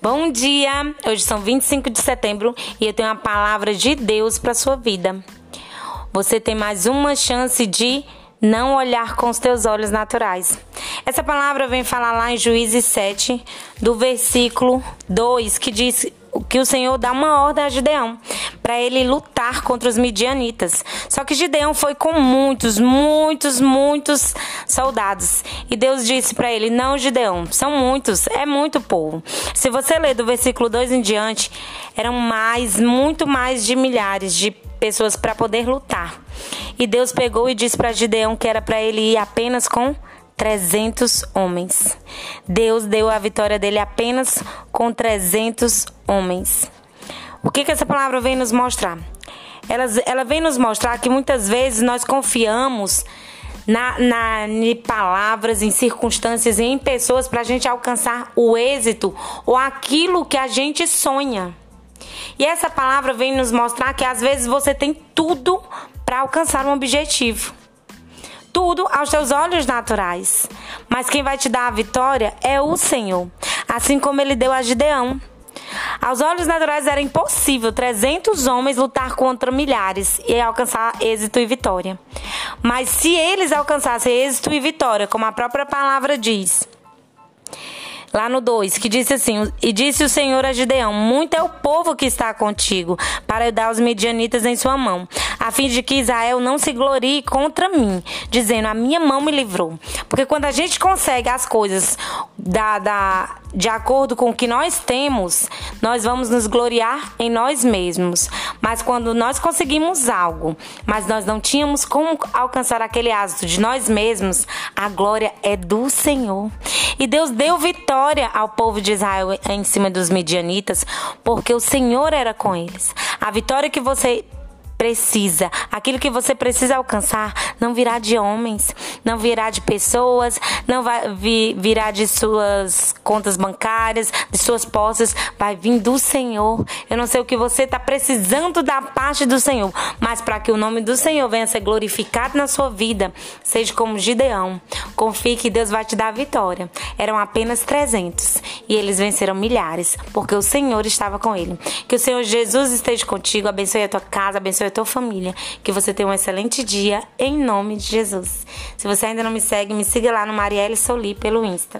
Bom dia! Hoje são 25 de setembro e eu tenho uma palavra de Deus para sua vida. Você tem mais uma chance de não olhar com os teus olhos naturais. Essa palavra vem falar lá em Juízes 7, do versículo 2, que diz que o Senhor dá uma ordem a Gideão para ele lutar contra os midianitas. Só que Gideão foi com muitos, muitos, muitos soldados. E Deus disse para ele: Não, Gideão, são muitos, é muito povo. Se você ler do versículo 2 em diante, eram mais, muito mais de milhares de pessoas para poder lutar. E Deus pegou e disse para Gideão que era para ele ir apenas com 300 homens. Deus deu a vitória dele apenas com 300 homens. O que, que essa palavra vem nos mostrar? Ela, ela vem nos mostrar que muitas vezes nós confiamos na, na, em palavras, em circunstâncias e em pessoas para a gente alcançar o êxito ou aquilo que a gente sonha. E essa palavra vem nos mostrar que às vezes você tem tudo para alcançar um objetivo. Tudo aos seus olhos naturais. Mas quem vai te dar a vitória é o Senhor. Assim como ele deu a Gideão. Aos olhos naturais era impossível 300 homens lutar contra milhares e alcançar êxito e vitória. Mas se eles alcançassem êxito e vitória, como a própria palavra diz, lá no 2, que disse assim: E disse o Senhor a Gideão: Muito é o povo que está contigo, para dar os medianitas em sua mão, a fim de que Israel não se glorie contra mim, dizendo: A minha mão me livrou. Porque quando a gente consegue as coisas da, da, de acordo com o que nós temos, nós vamos nos gloriar em nós mesmos. Mas quando nós conseguimos algo, mas nós não tínhamos como alcançar aquele êxito de nós mesmos, a glória é do Senhor. E Deus deu vitória ao povo de Israel em cima dos medianitas, porque o Senhor era com eles. A vitória que você precisa, aquilo que você precisa alcançar, não virá de homens, não virá de pessoas, não vai vir, virá de suas contas bancárias, de suas posses, vai vir do Senhor. Eu não sei o que você está precisando da parte do Senhor, mas para que o nome do Senhor venha ser glorificado na sua vida, seja como Gideão. Confie que Deus vai te dar a vitória. Eram apenas 300 e eles venceram milhares, porque o Senhor estava com ele. Que o Senhor Jesus esteja contigo, abençoe a tua casa, abençoe a tua família. Que você tenha um excelente dia em nome de Jesus. Se você ainda não me segue, me siga lá no Marielle Soli pelo Insta.